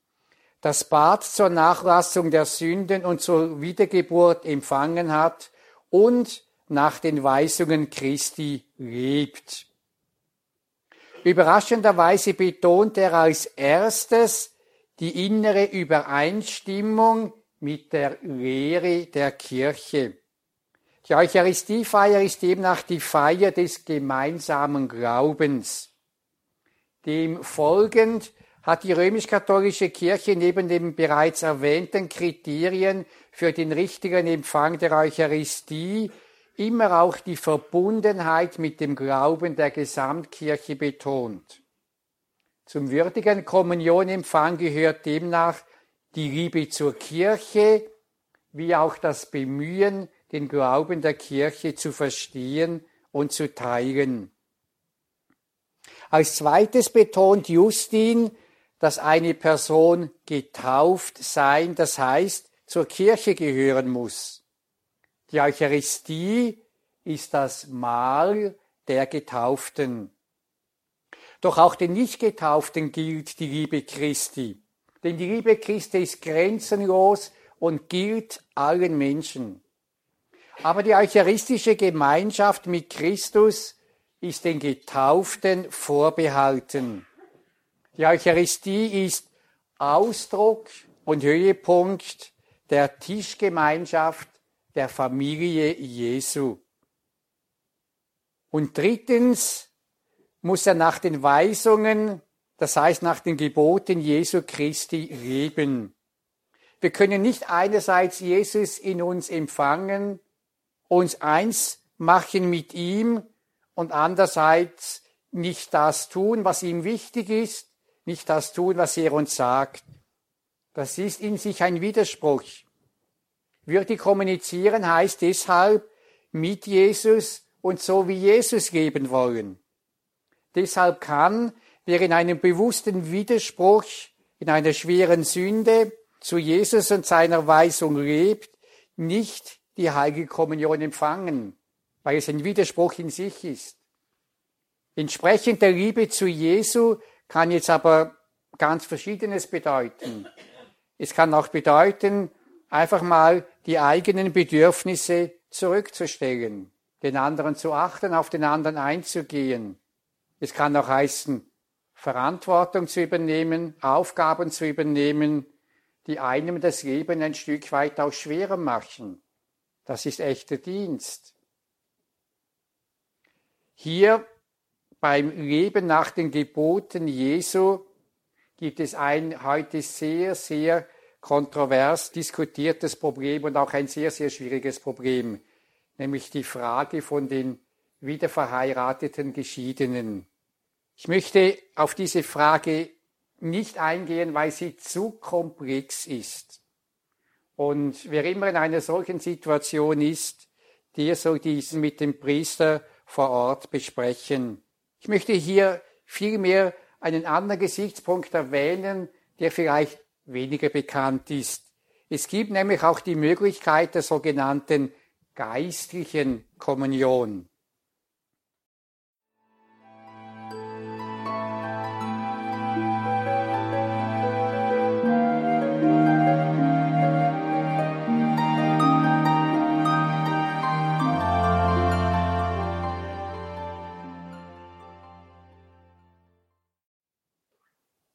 das Bad zur Nachlassung der Sünden und zur Wiedergeburt empfangen hat und nach den Weisungen Christi lebt. Überraschenderweise betont er als erstes die innere Übereinstimmung mit der Lehre der Kirche. Die Eucharistiefeier ist demnach die Feier des gemeinsamen Glaubens. Dem folgend hat die römisch-katholische Kirche neben den bereits erwähnten Kriterien für den richtigen Empfang der Eucharistie immer auch die Verbundenheit mit dem Glauben der Gesamtkirche betont. Zum würdigen Kommunionempfang gehört demnach die Liebe zur Kirche, wie auch das Bemühen, den Glauben der Kirche zu verstehen und zu teilen. Als zweites betont Justin, dass eine Person getauft sein, das heißt zur Kirche gehören muss. Die Eucharistie ist das Mahl der Getauften. Doch auch den Nichtgetauften gilt die Liebe Christi. Denn die Liebe Christi ist grenzenlos und gilt allen Menschen. Aber die eucharistische Gemeinschaft mit Christus ist den Getauften vorbehalten. Die Eucharistie ist Ausdruck und Höhepunkt der Tischgemeinschaft der Familie Jesu. Und drittens muss er nach den Weisungen, das heißt nach den Geboten Jesu Christi leben. Wir können nicht einerseits Jesus in uns empfangen, uns eins machen mit ihm und andererseits nicht das tun, was ihm wichtig ist, nicht das tun, was er uns sagt. Das ist in sich ein Widerspruch. Würde kommunizieren heißt deshalb mit Jesus und so wie Jesus leben wollen. Deshalb kann, wer in einem bewussten Widerspruch, in einer schweren Sünde zu Jesus und seiner Weisung lebt, nicht die heilige Kommunion empfangen, weil es ein Widerspruch in sich ist. Entsprechend der Liebe zu Jesu kann jetzt aber ganz Verschiedenes bedeuten. Es kann auch bedeuten, einfach mal die eigenen Bedürfnisse zurückzustellen, den anderen zu achten, auf den anderen einzugehen. Es kann auch heißen, Verantwortung zu übernehmen, Aufgaben zu übernehmen, die einem das Leben ein Stück weit auch schwerer machen. Das ist echter Dienst. Hier beim Leben nach den Geboten Jesu gibt es ein heute sehr, sehr kontrovers diskutiertes Problem und auch ein sehr, sehr schwieriges Problem, nämlich die Frage von den wiederverheirateten Geschiedenen. Ich möchte auf diese Frage nicht eingehen, weil sie zu komplex ist. Und wer immer in einer solchen Situation ist, der soll diesen mit dem Priester vor Ort besprechen. Ich möchte hier vielmehr einen anderen Gesichtspunkt erwähnen, der vielleicht weniger bekannt ist. Es gibt nämlich auch die Möglichkeit der sogenannten geistlichen Kommunion.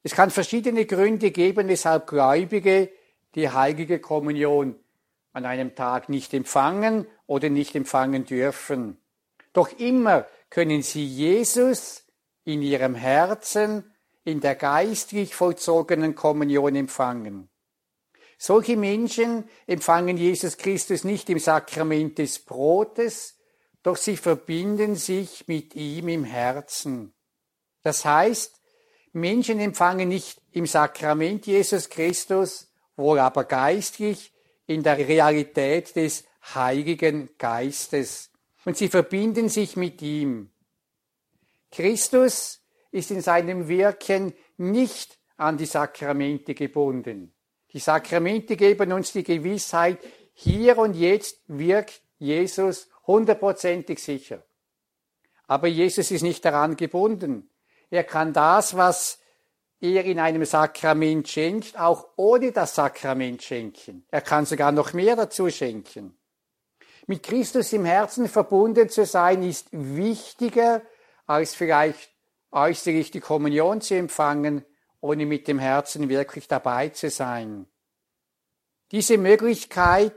Es kann verschiedene Gründe geben, weshalb Gläubige die heilige Kommunion an einem Tag nicht empfangen oder nicht empfangen dürfen. Doch immer können sie Jesus in ihrem Herzen in der geistlich vollzogenen Kommunion empfangen. Solche Menschen empfangen Jesus Christus nicht im Sakrament des Brotes, doch sie verbinden sich mit ihm im Herzen. Das heißt, Menschen empfangen nicht im Sakrament Jesus Christus, wohl aber geistlich in der Realität des Heiligen Geistes. Und sie verbinden sich mit ihm. Christus ist in seinem Wirken nicht an die Sakramente gebunden. Die Sakramente geben uns die Gewissheit, hier und jetzt wirkt Jesus hundertprozentig sicher. Aber Jesus ist nicht daran gebunden. Er kann das, was er in einem Sakrament schenkt, auch ohne das Sakrament schenken. Er kann sogar noch mehr dazu schenken. Mit Christus im Herzen verbunden zu sein, ist wichtiger, als vielleicht äußerlich die Kommunion zu empfangen, ohne mit dem Herzen wirklich dabei zu sein. Diese Möglichkeit,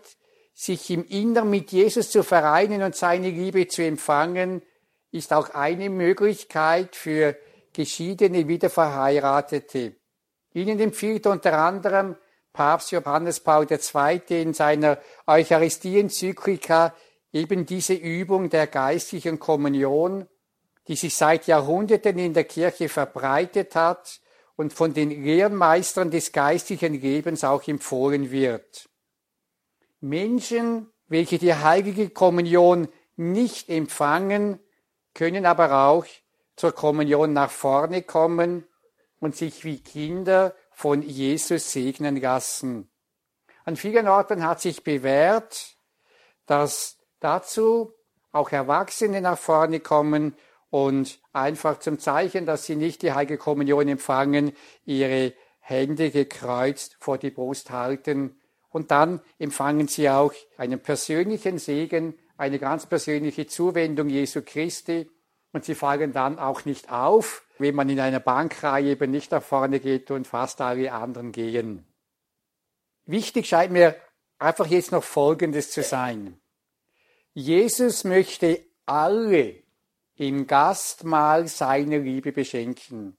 sich im Innern mit Jesus zu vereinen und seine Liebe zu empfangen, ist auch eine Möglichkeit für geschiedene Wiederverheiratete. Ihnen empfiehlt unter anderem Papst Johannes Paul II. in seiner Eucharistie-Enzyklika eben diese Übung der geistlichen Kommunion, die sich seit Jahrhunderten in der Kirche verbreitet hat und von den Lehrmeistern des geistlichen Lebens auch empfohlen wird. Menschen, welche die heilige Kommunion nicht empfangen, können aber auch zur Kommunion nach vorne kommen und sich wie Kinder von Jesus segnen lassen. An vielen Orten hat sich bewährt, dass dazu auch Erwachsene nach vorne kommen und einfach zum Zeichen, dass sie nicht die heilige Kommunion empfangen, ihre Hände gekreuzt vor die Brust halten und dann empfangen sie auch einen persönlichen Segen, eine ganz persönliche Zuwendung Jesu Christi und sie fallen dann auch nicht auf, wenn man in einer Bankreihe eben nicht nach vorne geht und fast alle anderen gehen. Wichtig scheint mir einfach jetzt noch Folgendes zu sein. Jesus möchte alle im Gastmahl seine Liebe beschenken.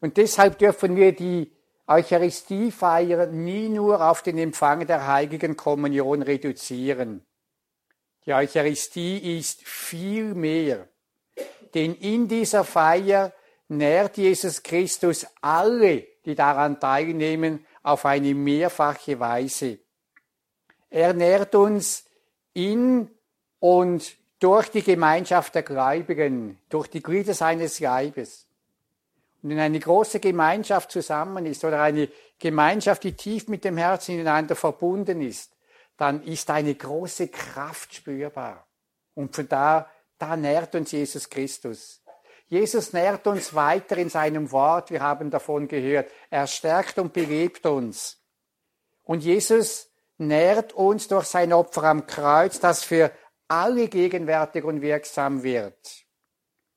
Und deshalb dürfen wir die Eucharistiefeier nie nur auf den Empfang der heiligen Kommunion reduzieren. Die Eucharistie ist viel mehr denn in dieser Feier nährt Jesus Christus alle, die daran teilnehmen, auf eine mehrfache Weise. Er nährt uns in und durch die Gemeinschaft der Gläubigen, durch die Glieder seines Leibes. Und wenn eine große Gemeinschaft zusammen ist oder eine Gemeinschaft, die tief mit dem Herzen ineinander verbunden ist, dann ist eine große Kraft spürbar. Und von da, da nährt uns Jesus Christus. Jesus nährt uns weiter in seinem Wort. Wir haben davon gehört. Er stärkt und belebt uns. Und Jesus nährt uns durch sein Opfer am Kreuz, das für alle gegenwärtig und wirksam wird.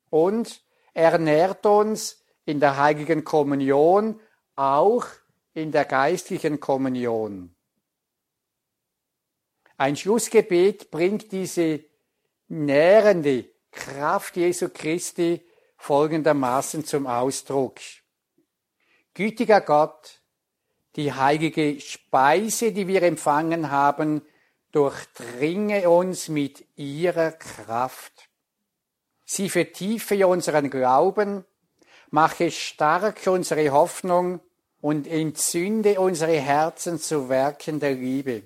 Und er nährt uns in der heiligen Kommunion, auch in der geistlichen Kommunion. Ein Schlussgebet bringt diese nährende Kraft Jesu Christi folgendermaßen zum Ausdruck. Gütiger Gott, die heilige Speise, die wir empfangen haben, durchdringe uns mit ihrer Kraft. Sie vertiefe unseren Glauben, mache stark unsere Hoffnung und entzünde unsere Herzen zu Werken der Liebe.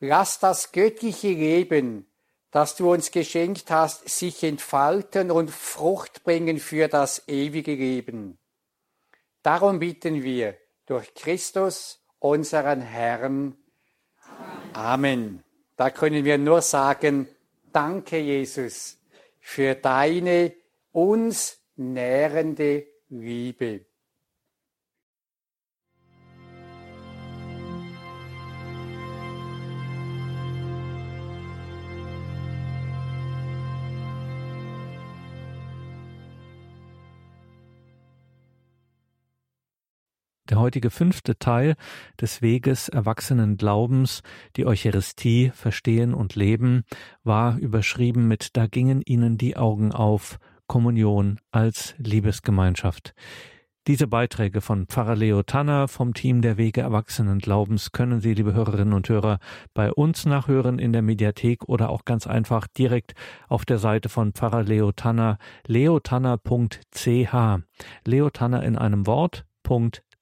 Lass das göttliche Leben, das du uns geschenkt hast, sich entfalten und Frucht bringen für das ewige Leben. Darum bitten wir durch Christus, unseren Herrn. Amen. Da können wir nur sagen, danke Jesus für deine uns nährende Liebe. Der heutige fünfte Teil des Weges erwachsenen Glaubens, die Eucharistie verstehen und leben, war überschrieben mit Da gingen ihnen die Augen auf, Kommunion als Liebesgemeinschaft. Diese Beiträge von Pfarrer Leo Tanner vom Team der Wege Erwachsenen Glaubens können Sie, liebe Hörerinnen und Hörer, bei uns nachhören in der Mediathek oder auch ganz einfach direkt auf der Seite von Pfarrer Leo Tanner, leotanner.ch. Leo Tanner in einem Wort,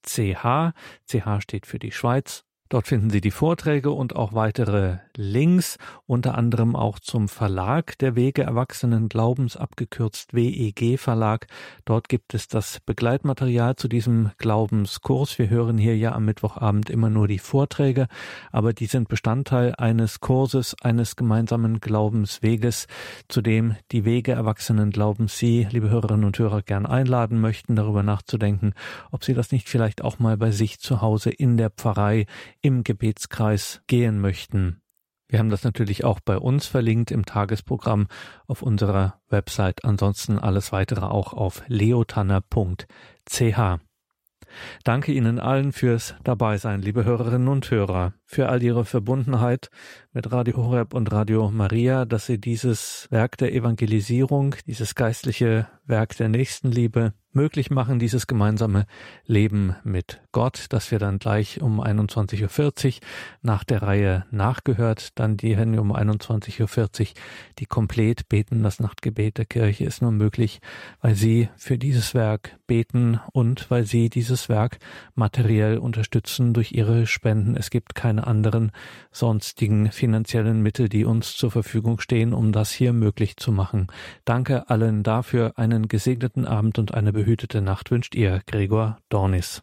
CH. CH steht für die Schweiz Dort finden Sie die Vorträge und auch weitere Links, unter anderem auch zum Verlag der Wege Erwachsenen Glaubens, abgekürzt WEG Verlag. Dort gibt es das Begleitmaterial zu diesem Glaubenskurs. Wir hören hier ja am Mittwochabend immer nur die Vorträge, aber die sind Bestandteil eines Kurses, eines gemeinsamen Glaubensweges, zu dem die Wege Erwachsenen Glaubens Sie, liebe Hörerinnen und Hörer, gern einladen möchten, darüber nachzudenken, ob Sie das nicht vielleicht auch mal bei sich zu Hause in der Pfarrei im Gebetskreis gehen möchten. Wir haben das natürlich auch bei uns verlinkt im Tagesprogramm auf unserer Website. Ansonsten alles weitere auch auf leotanner.ch. Danke Ihnen allen fürs Dabeisein, liebe Hörerinnen und Hörer, für all Ihre Verbundenheit mit Radio Horeb und Radio Maria, dass Sie dieses Werk der Evangelisierung, dieses geistliche Werk der Nächstenliebe möglich machen, dieses gemeinsame Leben mit Gott, das wir dann gleich um 21.40 Uhr nach der Reihe nachgehört, dann die Hände um 21.40 Uhr, die komplett beten. Das Nachtgebet der Kirche ist nur möglich, weil Sie für dieses Werk beten und weil Sie dieses Werk materiell unterstützen durch Ihre Spenden. Es gibt keine anderen sonstigen finanziellen Mittel, die uns zur Verfügung stehen, um das hier möglich zu machen. Danke allen dafür. Einen gesegneten Abend und eine behütete Nacht wünscht ihr, Gregor Dornis.